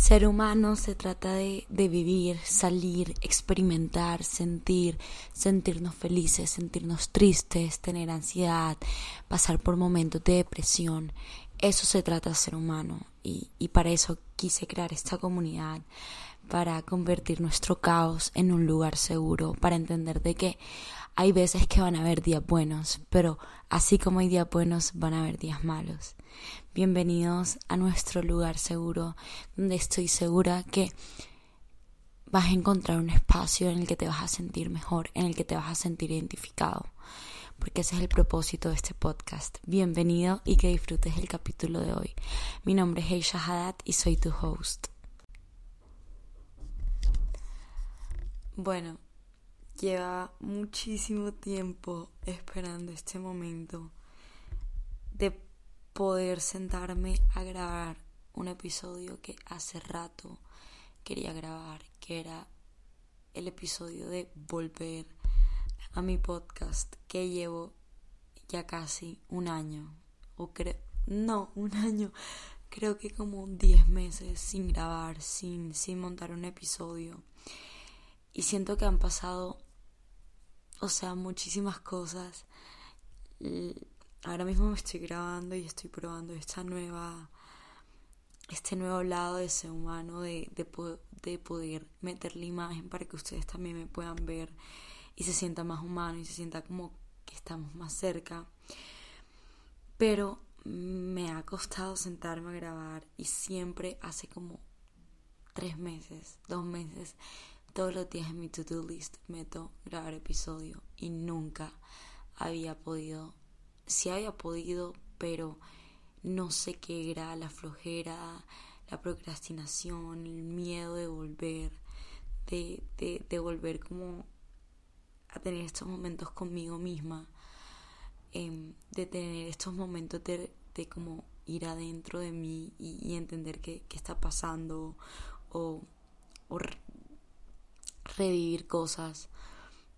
Ser humano se trata de, de, vivir, salir, experimentar, sentir, sentirnos felices, sentirnos tristes, tener ansiedad, pasar por momentos de depresión. Eso se trata de ser humano y, y para eso quise crear esta comunidad, para convertir nuestro caos en un lugar seguro, para entender de que hay veces que van a haber días buenos, pero así como hay días buenos, van a haber días malos. Bienvenidos a nuestro lugar seguro, donde estoy segura que vas a encontrar un espacio en el que te vas a sentir mejor, en el que te vas a sentir identificado, porque ese es el propósito de este podcast. Bienvenido y que disfrutes el capítulo de hoy. Mi nombre es Heisha Haddad y soy tu host. Bueno, lleva muchísimo tiempo esperando este momento de poder sentarme a grabar un episodio que hace rato quería grabar, que era el episodio de volver a mi podcast que llevo ya casi un año o creo no un año creo que como 10 meses sin grabar sin sin montar un episodio. Y siento que han pasado o sea, muchísimas cosas. Ahora mismo me estoy grabando y estoy probando esta nueva, este nuevo lado de ser humano, de, de, de poder meter la imagen para que ustedes también me puedan ver y se sienta más humano y se sienta como que estamos más cerca. Pero me ha costado sentarme a grabar y siempre hace como tres meses, dos meses, todos los días en mi to-do list meto grabar episodio y nunca había podido, sí había podido, pero no sé qué era, la flojera, la procrastinación, el miedo de volver, de, de, de volver como a tener estos momentos conmigo misma, em, de tener estos momentos de, de como ir adentro de mí y, entender qué, qué, está pasando o, o revivir cosas.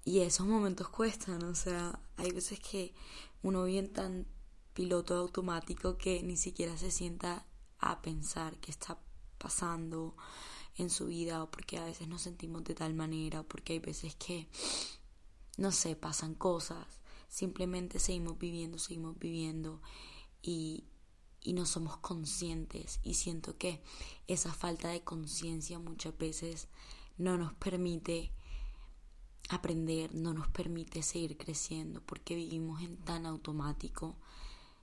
Y esos momentos cuestan, o sea, hay veces que uno viene tan piloto automático que ni siquiera se sienta a pensar qué está pasando en su vida o porque a veces nos sentimos de tal manera, porque hay veces que, no sé, pasan cosas, simplemente seguimos viviendo, seguimos viviendo y, y no somos conscientes y siento que esa falta de conciencia muchas veces no nos permite aprender, no nos permite seguir creciendo porque vivimos en tan automático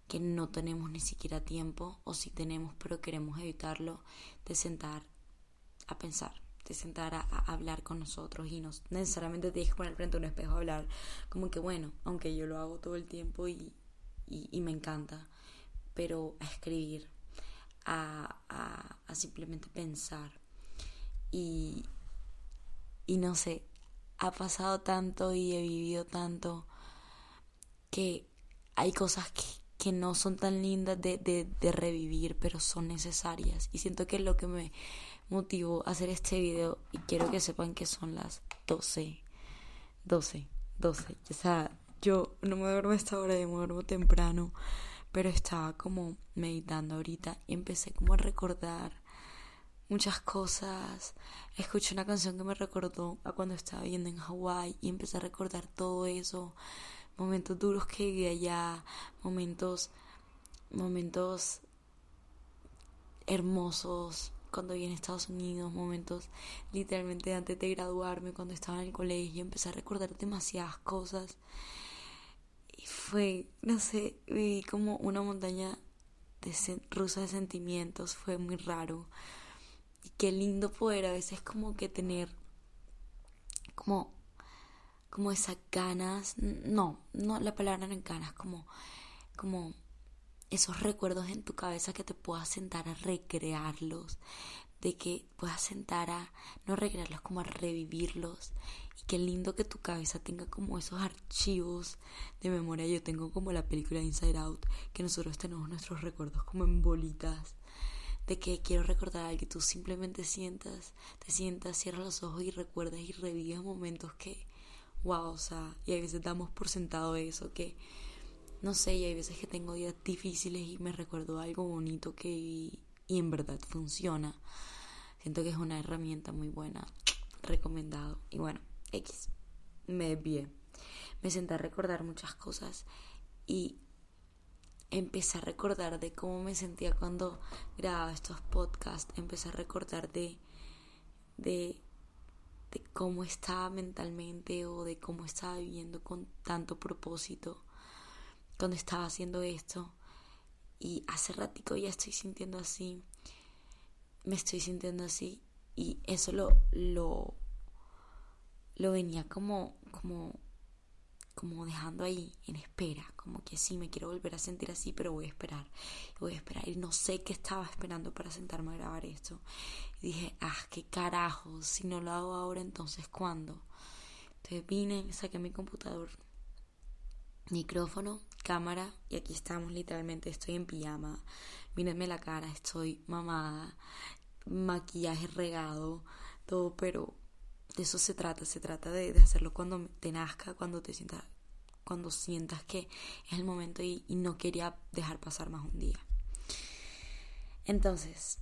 que no tenemos ni siquiera tiempo o si tenemos pero queremos evitarlo de sentar a pensar, de sentar a, hablar con nosotros y no necesariamente tienes que poner frente a un espejo a hablar. Como que bueno, aunque yo lo hago todo el tiempo y, y, me encanta, pero a escribir, a, a, a simplemente pensar. Y, y no sé, ha pasado tanto y he vivido tanto que hay cosas que, que no son tan lindas de, de, de, revivir, pero son necesarias. Y siento que es lo que me motivó a hacer este video. Y quiero que sepan que son las 12. 12, 12. O sea, yo no me duermo a esta hora, yo me duermo temprano. Pero estaba como meditando ahorita y empecé como a recordar muchas cosas. Escuché una canción que me recordó a cuando estaba viviendo en Hawái y empecé a recordar todo eso. Momentos duros que viví allá, momentos, momentos hermosos cuando viví en Estados Unidos, momentos literalmente antes de graduarme, cuando estaba en el colegio, empecé a recordar demasiadas cosas. Y fue, no sé, viví como una montaña de rusa de sentimientos, fue muy raro qué lindo poder a veces como que tener como como esas ganas, no, no la palabra no ganas, como como esos recuerdos en tu cabeza que te puedas sentar a recrearlos, de que puedas sentar a no recrearlos, como a revivirlos. Y qué lindo que tu cabeza tenga como esos archivos de memoria. Yo tengo como la película Inside Out, que nosotros tenemos nuestros recuerdos como en bolitas de que quiero recordar algo que tú simplemente sientas, te sientas, cierras los ojos y recuerdas y revives momentos que, wow, o sea, y a veces damos por sentado eso, que, no sé, y hay veces que tengo días difíciles y me recuerdo algo bonito que y en verdad funciona. Siento que es una herramienta muy buena, recomendado. Y bueno, X, me vi Me senté a recordar muchas cosas y empecé a recordar de cómo me sentía cuando grababa estos podcasts, empecé a recordar de, de, de cómo estaba mentalmente o de cómo estaba viviendo con tanto propósito cuando estaba haciendo esto. Y hace ratico ya estoy sintiendo así, me estoy sintiendo así y eso lo, lo, lo venía como, como como dejando ahí en espera, como que sí, me quiero volver a sentir así, pero voy a esperar, voy a esperar. Y no sé qué estaba esperando para sentarme a grabar esto. Y dije, ah, qué carajo, si no lo hago ahora, entonces ¿cuándo? Entonces vine, saqué mi computador, micrófono, cámara, y aquí estamos literalmente, estoy en pijama, mírenme la cara, estoy mamada, maquillaje regado, todo, pero de eso se trata, se trata de, hacerlo cuando te nazca, cuando te sientas, cuando sientas que es el momento y, y no quería dejar pasar más un día. Entonces,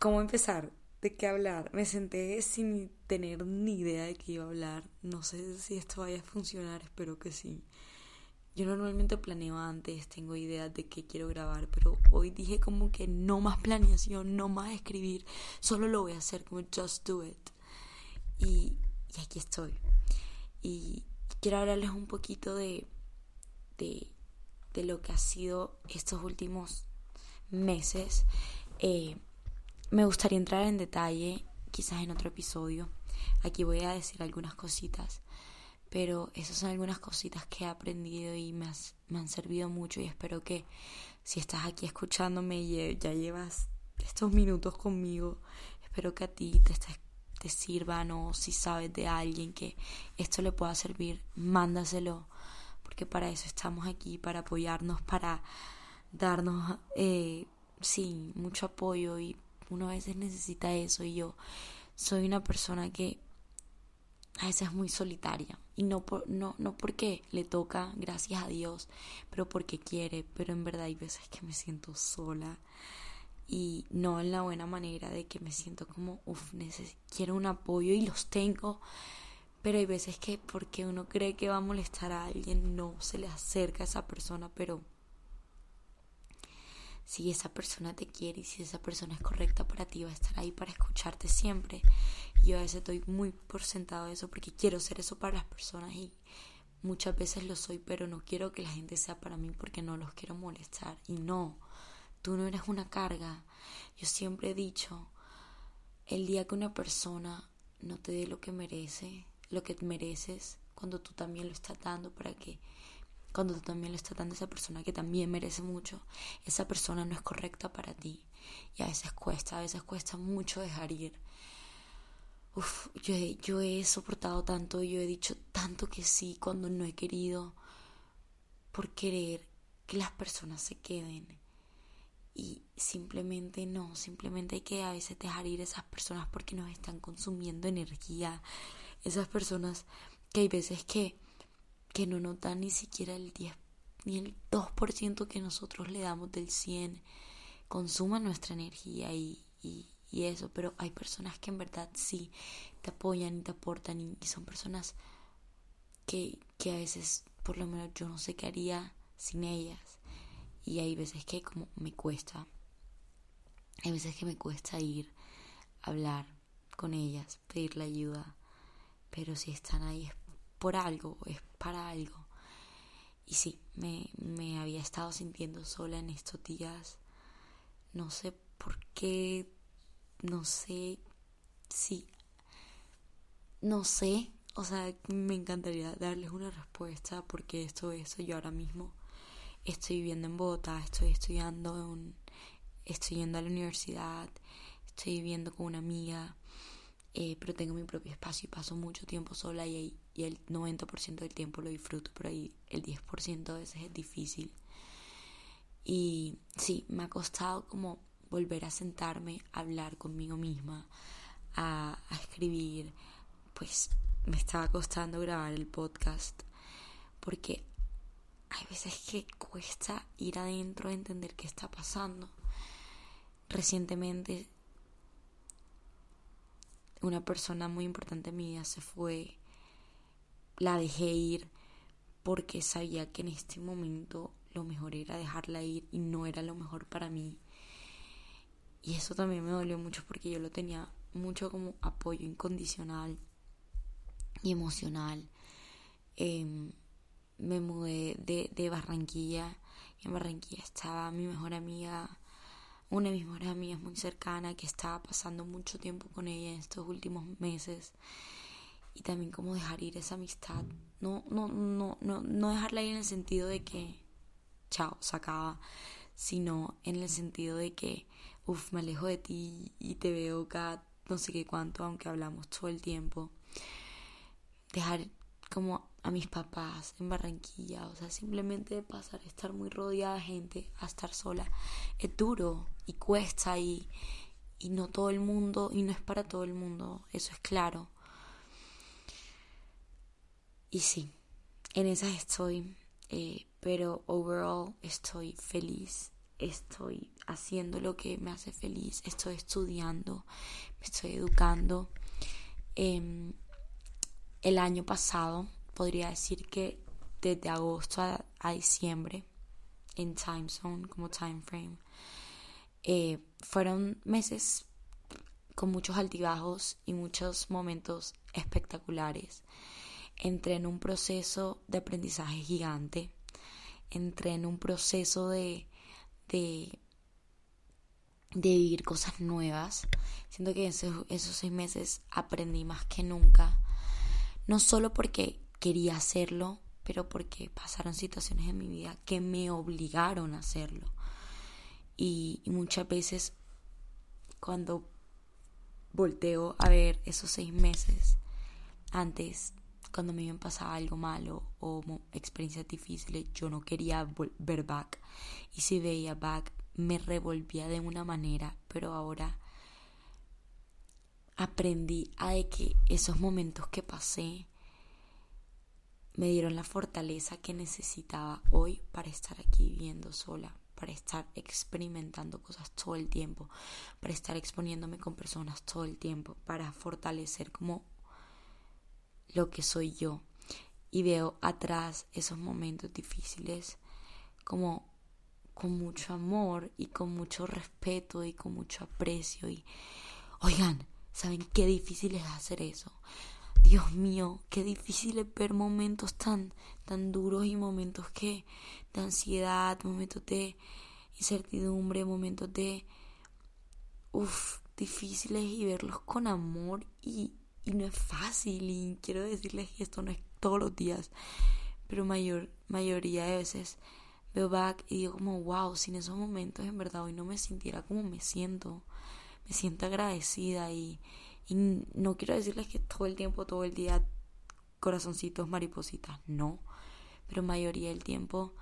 ¿cómo empezar? ¿De qué hablar? Me senté sin tener ni idea de qué iba a hablar. No sé si esto vaya a funcionar, espero que sí. Yo normalmente planeo antes, tengo ideas de qué quiero grabar, pero hoy dije como que no más planeación, no más escribir, solo lo voy a hacer como just do it. Y, aquí estoy. Y quiero hablarles un poquito de, de, lo que ha sido estos últimos meses. Eh, me gustaría entrar en detalle, quizás en otro episodio. Aquí voy a decir algunas cositas, pero esas son algunas cositas que he aprendido y me, me han servido mucho y espero que si estás aquí escuchándome y ya llevas estos minutos conmigo, espero que a ti te estés te sirvan o si sabes de alguien que esto le pueda servir, mándaselo, porque para eso estamos aquí, para apoyarnos, para darnos, eh, sí, mucho apoyo y uno a veces necesita eso y yo soy una persona que a veces es muy solitaria y no, por, no, no porque le toca, gracias a Dios, pero porque quiere, pero en verdad hay veces que me siento sola y no en la buena manera de que me siento como, uff, quiero un apoyo y los tengo, pero hay veces que porque uno cree que va a molestar a alguien, no se le acerca a esa persona, pero si esa persona te quiere y si esa persona es correcta para ti, va a estar ahí para escucharte siempre. Yo a veces estoy muy por sentado de eso porque quiero ser eso para las personas y muchas veces lo soy, pero no quiero que la gente sea para mí porque no los quiero molestar. Y no, Tú no eres una carga. Yo siempre he dicho, el día que una persona no te dé lo que merece, lo que mereces, cuando tú también lo estás dando para que cuando tú también lo estás dando a esa persona que también merece mucho, esa persona no es correcta para ti. Y a veces cuesta, a veces cuesta mucho dejar ir. Uf, yo yo he soportado tanto, yo he dicho tanto que sí cuando no he querido por querer que las personas se queden y simplemente no, simplemente hay que a veces dejar ir esas personas porque nos están consumiendo energía, esas personas que hay veces que, que no nos dan ni siquiera el 10 ni el 2% que nosotros le damos del 100, consuman nuestra energía y, y, y, eso, pero hay personas que en verdad sí te apoyan y te aportan y, y son personas que, que a veces por lo menos yo no sé qué haría sin ellas y hay veces que como me cuesta, hay veces que me cuesta ir hablar con ellas, pedirle ayuda, pero si están ahí es por algo, es para algo. Y sí, me, me había estado sintiendo sola en estos días. No sé por qué, no sé si, no sé, o sea, me encantaría darles una respuesta porque esto, eso yo ahora mismo estoy viviendo en Bogotá, estoy estudiando, estoy yendo a la universidad, estoy viviendo con una amiga, eh, pero tengo mi propio espacio y paso mucho tiempo sola y, y el 90% del tiempo lo disfruto, pero ahí el 10% a veces es difícil. Y sí, me ha costado como volver a sentarme, a hablar conmigo misma, a, a escribir, pues me estaba costando grabar el podcast porque hay veces que cuesta ir adentro a entender qué está pasando. Recientemente una persona muy importante en mi vida se fue, la dejé ir porque sabía que en este momento lo mejor era dejarla ir y no era lo mejor para mí. Y eso también me dolió mucho porque yo lo tenía mucho como apoyo incondicional y emocional. Em, me mudé de, de Barranquilla. Y en Barranquilla estaba mi mejor amiga, una de mis mejores amigas muy cercana que estaba pasando mucho tiempo con ella en estos últimos meses. Y también como dejar ir esa amistad. No no no no no dejarla ir en el sentido de que chao se acaba sino en el sentido de que uff me alejo de ti y te veo cada no sé qué cuánto aunque hablamos todo el tiempo dejar como a mis papás en Barranquilla, o sea, simplemente pasar estar muy rodeada de gente a estar sola es duro y cuesta y, y no todo el mundo y no es para todo el mundo, eso es claro. Y sí, en esas estoy, eh, pero overall estoy feliz, estoy haciendo lo que me hace feliz, estoy estudiando, me estoy educando. Em, el año pasado podría decir que desde agosto a, diciembre en time zone como time frame eh, fueron meses con muchos altibajos y muchos momentos espectaculares. Entré en un proceso de aprendizaje gigante. Entré en un proceso de de, de vivir cosas nuevas. Siento que esos, esos seis meses aprendí más que nunca. No solo porque quería hacerlo, pero porque pasaron situaciones en mi vida que me obligaron a hacerlo. Y, muchas veces cuando volteo a ver esos seis meses antes, cuando me pasaba algo malo o experiencias difíciles, yo no quería ver back. Y si veía back, me revolvía de una manera, pero ahora aprendí a que esos momentos que pasé me dieron la fortaleza que necesitaba hoy para estar aquí viviendo sola, para estar experimentando cosas todo el tiempo, para estar exponiéndome con personas todo el tiempo, para fortalecer como lo que soy yo. Y veo atrás esos momentos difíciles como con mucho amor y con mucho respeto y con mucho aprecio y oigan, ¿saben qué difícil es hacer eso? Dios mío, qué difícil es ver momentos tan, tan duros y momentos que de ansiedad, momentos de incertidumbre, momentos de uff, difíciles y verlos con amor y, y no es fácil y quiero decirles que esto no es todos los días, pero mayor mayoría de veces veo back y digo como wow, sin esos momentos en verdad hoy no me sintiera como me siento, me siento agradecida y y no quiero decirles que todo el tiempo, todo el día, corazoncitos, maripositas, no. Pero mayoría del tiempo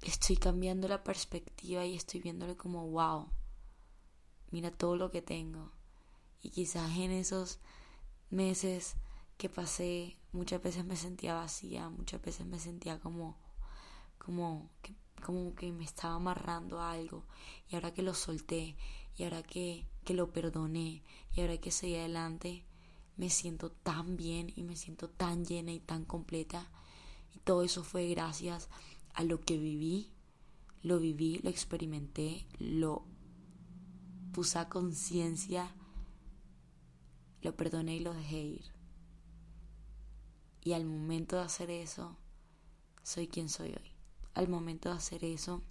estoy cambiando la perspectiva y estoy viéndole como, wow, mira todo lo que tengo. Y quizás en esos meses que pasé, muchas veces me sentía vacía, muchas veces me sentía como, como que, como que me estaba amarrando a algo. Y ahora que lo solté, y ahora que que lo perdoné y ahora que seguí adelante me siento tan bien y me siento tan llena y tan completa. Y todo eso fue gracias a lo que viví, lo viví, lo experimenté, lo puse a conciencia, lo perdoné y lo dejé ir. Y al momento de hacer eso, soy quien soy hoy. Al momento de hacer eso,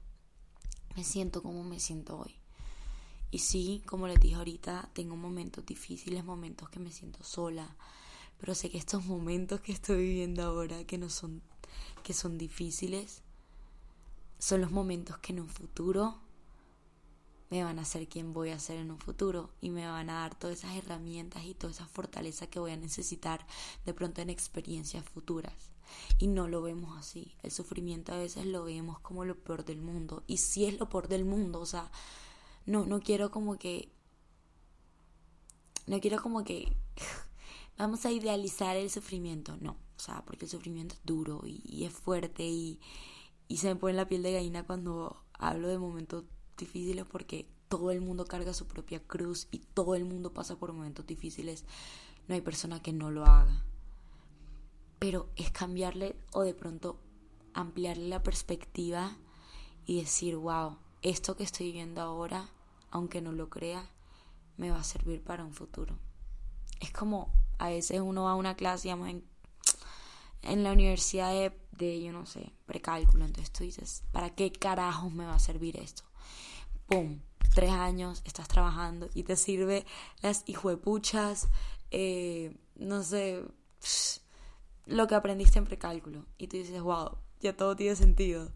me siento como me siento hoy. Y sí, como les dije ahorita, tengo momentos difíciles, momentos que me siento sola, pero sé que estos momentos que estoy viviendo ahora, que no son, que son difíciles, son los momentos que en un futuro me van a hacer quien voy a ser en un futuro y me van a dar todas esas herramientas y toda esa fortaleza que voy a necesitar de pronto en experiencias futuras. Y no lo vemos así. El sufrimiento a veces lo vemos como lo peor del mundo. Y sí es lo peor del mundo. O sea, no, no quiero como que, no quiero como que vamos a idealizar el sufrimiento, no, o sea, porque el sufrimiento es duro y, es fuerte y, y se me pone la piel de gallina cuando hablo de momentos difíciles porque todo el mundo carga su propia cruz y todo el mundo pasa por momentos difíciles, no hay persona que no lo haga. Pero es cambiarle o de pronto ampliarle la perspectiva y decir, wow, esto que estoy viviendo ahora, aunque no lo crea, me va a servir para un futuro. Es como a veces uno va a una clase, digamos, en, en la universidad de, de, yo no sé, precálculo, entonces tú dices, ¿para qué carajos me va a servir esto? ¡Pum! Tres años estás trabajando y te sirve las hijuepuchas, eh, no sé, lo que aprendiste en precálculo. Y tú dices, wow, ya todo tiene sentido.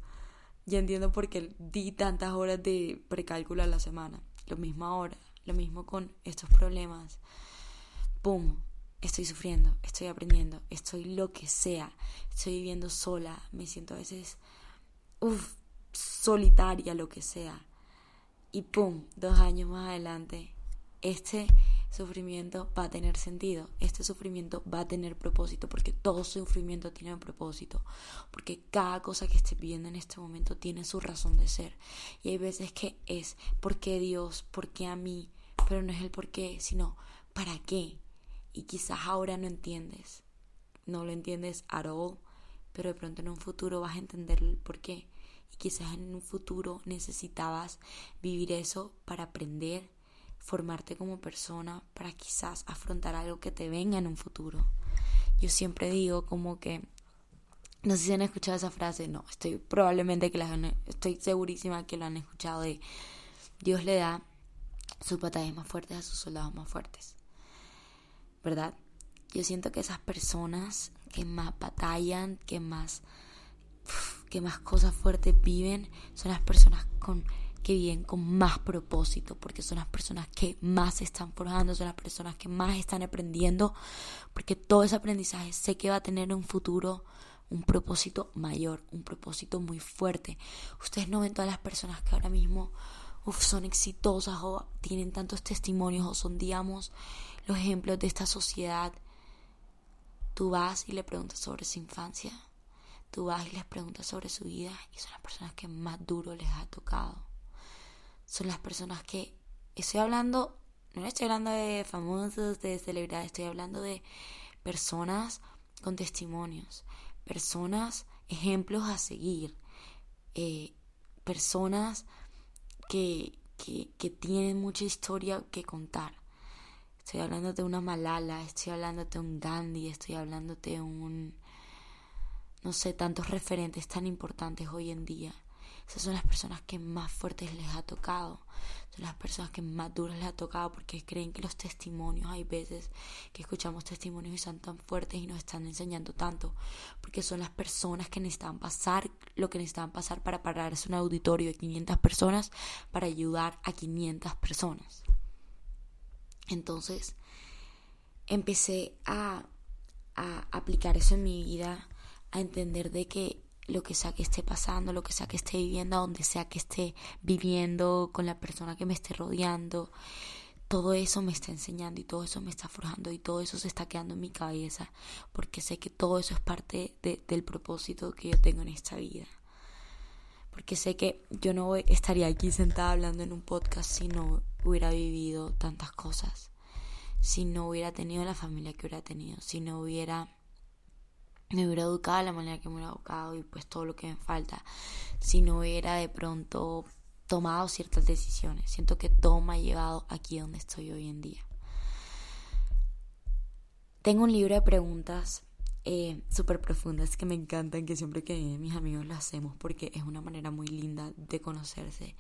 Ya entiendo por qué di tantas horas de precálculo a la semana. Lo mismo ahora, lo mismo con estos problemas. ¡Pum! Estoy sufriendo, estoy aprendiendo, estoy lo que sea. Estoy viviendo sola, me siento a veces, uff, solitaria, lo que sea. Y ¡pum! Dos años más adelante, este sufrimiento va a tener sentido, este sufrimiento va a tener propósito, porque todo sufrimiento tiene un propósito, porque cada cosa que estés viviendo en este momento tiene su razón de ser. Y hay veces que es, ¿por qué Dios? ¿Por qué a mí? Pero no es el por qué, sino ¿para qué? Y quizás ahora no entiendes, no lo entiendes at all, pero de pronto en un futuro vas a entender el por qué. Y quizás en un futuro necesitabas vivir eso para aprender formarte como persona para quizás afrontar algo que te venga en un futuro. Yo siempre digo como que, no sé si han escuchado esa frase, no, estoy probablemente que la estoy segurísima que lo han escuchado de Dios le da sus batallas más fuertes a sus soldados más fuertes. ¿Verdad? Yo siento que esas personas que más batallan, que más que más cosas fuertes viven, son las personas con que viven con más propósito, porque son las personas que más están forjando, son las personas que más están aprendiendo, porque todo ese aprendizaje sé que va a tener un futuro, un propósito mayor, un propósito muy fuerte. Ustedes no ven todas las personas que ahora mismo son exitosas o tienen tantos testimonios o son, digamos, los ejemplos de esta sociedad. Tú vas y le preguntas sobre su infancia. Tú vas y les preguntas sobre su vida y son las personas que más duro les ha tocado son las personas que estoy hablando, no estoy hablando de famosos, de celebridades, estoy hablando de personas con testimonios, personas, ejemplos a seguir, eh, personas que, que, que tienen mucha historia que contar. Estoy hablando de una Malala, estoy hablando de un Gandhi, estoy hablando de un, no sé, tantos referentes tan importantes hoy en día esas son las personas que más fuertes les ha tocado. Son las personas que más duras les ha tocado porque creen que los testimonios, hay veces que escuchamos testimonios y son tan fuertes y nos están enseñando tanto. Porque son las personas que necesitan pasar lo que necesitan pasar para pararse un auditorio de 500 personas para ayudar a 500 personas. Entonces, empecé a, a aplicar eso en mi vida, a entender de que lo que sea que esté pasando, lo que sea que esté viviendo, donde sea que esté viviendo, con la persona que me esté rodeando. Todo eso me está enseñando y todo eso me está forjando y todo eso se está quedando en mi cabeza porque sé que todo eso es parte del propósito que yo tengo en esta vida. Porque sé que yo no estaría aquí sentada hablando en un podcast si no hubiera vivido tantas cosas, si no hubiera tenido la familia que hubiera tenido, si no hubiera me hubiera educado de la manera que me hubiera educado y pues todo lo que me falta si no hubiera de pronto tomado ciertas decisiones. Siento que todo me ha llevado aquí donde estoy hoy en día. Tengo un libro de preguntas eh, súper profundas que me encantan, que siempre que mis amigos lo hacemos porque es una manera muy linda de conocerse.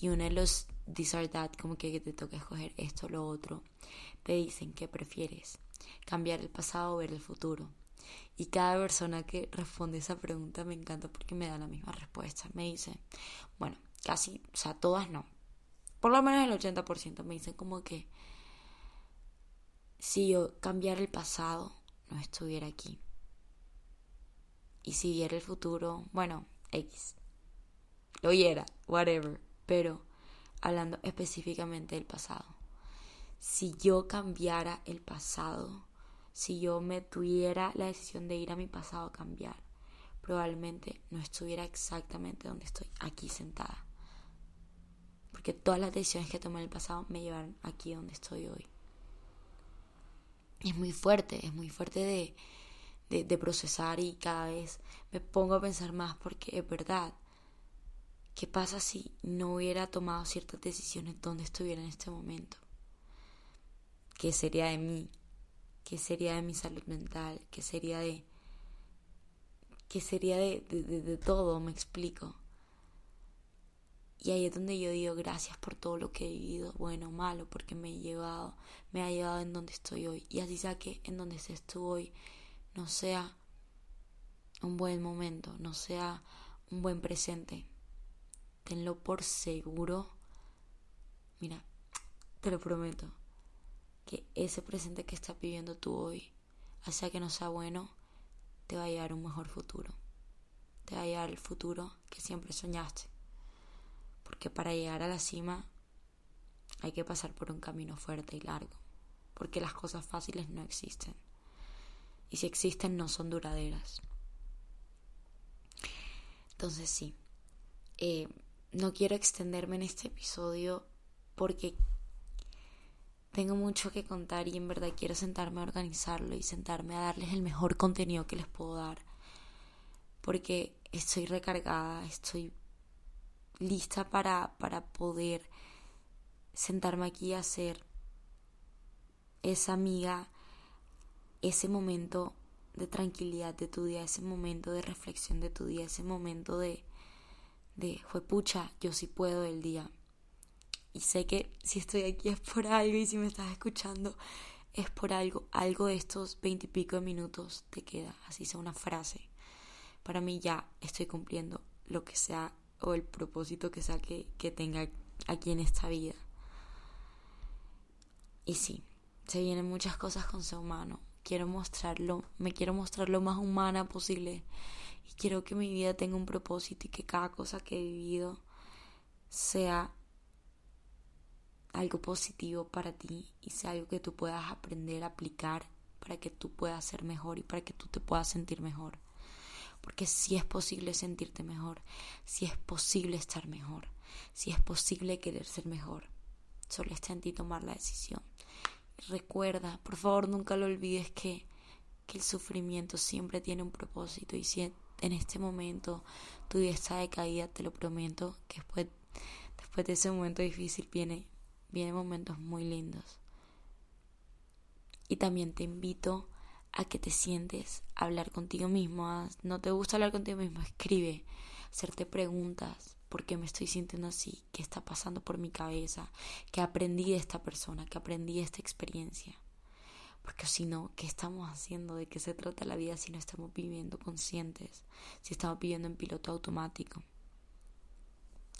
Y uno de los these are that, como que te toca escoger esto o lo otro, te dicen que prefieres cambiar el pasado o ver el futuro. Y cada persona que responde esa pregunta me encanta porque me da la misma respuesta. Me dice, bueno, casi, o sea, todas no. Por lo menos el 80% me dicen como que si yo cambiara el pasado, no estuviera aquí. Y si viera el futuro, bueno, X. Lo oyera, whatever. Pero hablando específicamente del pasado. Si yo cambiara el pasado, si yo me tuviera la decisión de ir a mi pasado a cambiar, probablemente no estuviera exactamente donde estoy aquí sentada. Porque todas las decisiones que tomé en el pasado me llevaron aquí donde estoy hoy. es muy fuerte, es muy fuerte de, de, de procesar y cada vez me pongo a pensar más porque es verdad. ¿Qué pasa si no hubiera tomado ciertas decisiones donde estuviera en este momento? ¿Qué sería de mí? ¿Qué sería de mi salud mental? ¿Qué sería de... ¿Qué sería de, de, todo? Me explico. Y ahí es donde yo digo gracias por todo lo que he vivido, bueno o malo, porque me he llevado, me ha llevado en donde estoy hoy. Y así sea que en donde estés tú hoy no sea un buen momento, no sea un buen presente. Tenlo por seguro. Mira, te lo prometo, que ese presente que estás viviendo tú hoy, sea que no sea bueno, te va a llevar un mejor futuro. Te va a llevar el futuro que siempre soñaste. Porque para llegar a la cima hay que pasar por un camino fuerte y largo. Porque las cosas fáciles no existen. Y si existen no son duraderas. Entonces sí, eh, no quiero extenderme en este episodio porque tengo mucho que contar y en verdad quiero sentarme a organizarlo y sentarme a darles el mejor contenido que les puedo dar. Porque estoy recargada, estoy lista para, para poder sentarme aquí y hacer esa amiga, ese momento de tranquilidad de tu día, ese momento de reflexión de tu día, ese momento de, de, fue pucha, yo sí puedo el día. Y sé que si estoy aquí es por algo y si me estás escuchando es por algo. Algo de estos veintipico minutos te queda, así sea una frase. Para mí ya estoy cumpliendo lo que sea o el propósito que sea que, tenga aquí en esta vida. Y sí, se vienen muchas cosas con ser humano. Quiero mostrarlo, me quiero mostrar lo más humana posible. Y quiero que mi vida tenga un propósito y que cada cosa que he vivido sea algo positivo para ti y sea algo que tú puedas aprender a aplicar para que tú puedas ser mejor y para que tú te puedas sentir mejor. Porque si es posible sentirte mejor, si es posible estar mejor, si es posible querer ser mejor, solo está en ti tomar la decisión. recuerda, por favor, nunca lo olvides que, que el sufrimiento siempre tiene un propósito y si en este momento tu vida está decaída, te lo prometo que después, después de ese momento difícil viene, vienen momentos muy lindos. Y también te invito a que te sientes a hablar contigo mismo. No te gusta hablar contigo mismo, escribe, hacerte preguntas. ¿Por qué me estoy sintiendo así? ¿Qué está pasando por mi cabeza? ¿Qué aprendí de esta persona? ¿Qué aprendí de esta experiencia? Porque si no, ¿qué estamos haciendo? ¿De qué se trata la vida si no estamos viviendo conscientes? Si estamos viviendo en piloto automático.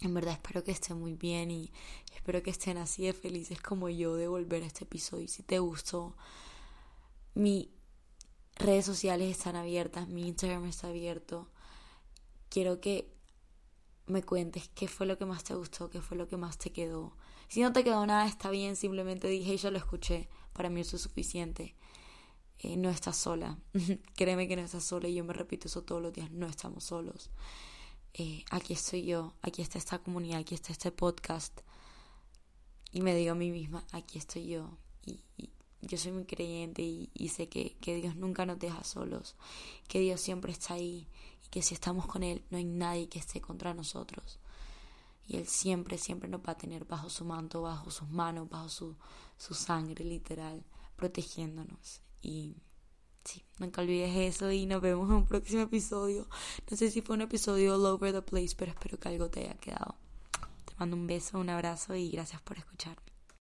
En verdad espero que estén muy bien y espero que estén así de felices como yo de volver a este episodio. Si te gustó, mi redes sociales están abiertas, mi Instagram está abierto. Quiero que me cuentes qué fue lo que más te gustó, qué fue lo que más te quedó. Si no te quedó nada, está bien, simplemente dije y yo lo escuché. Para mí eso es suficiente. Eh, no estás sola. Créeme que no estás sola y yo me repito eso todos los días. No estamos solos. Eh, aquí estoy yo, aquí está esta comunidad, aquí está este podcast. Y me digo a mí misma, aquí estoy yo. y, yo soy muy creyente y, sé que, que, Dios nunca nos deja solos, que Dios siempre está ahí y que si estamos con Él no hay nadie que esté contra nosotros. Y Él siempre, siempre nos va a tener bajo su manto, bajo sus manos, bajo su, su sangre literal, protegiéndonos. Y sí, nunca olvides eso y nos vemos en un próximo episodio. No sé si fue un episodio all over the place, pero espero que algo te haya quedado. Te mando un beso, un abrazo y gracias por escuchar.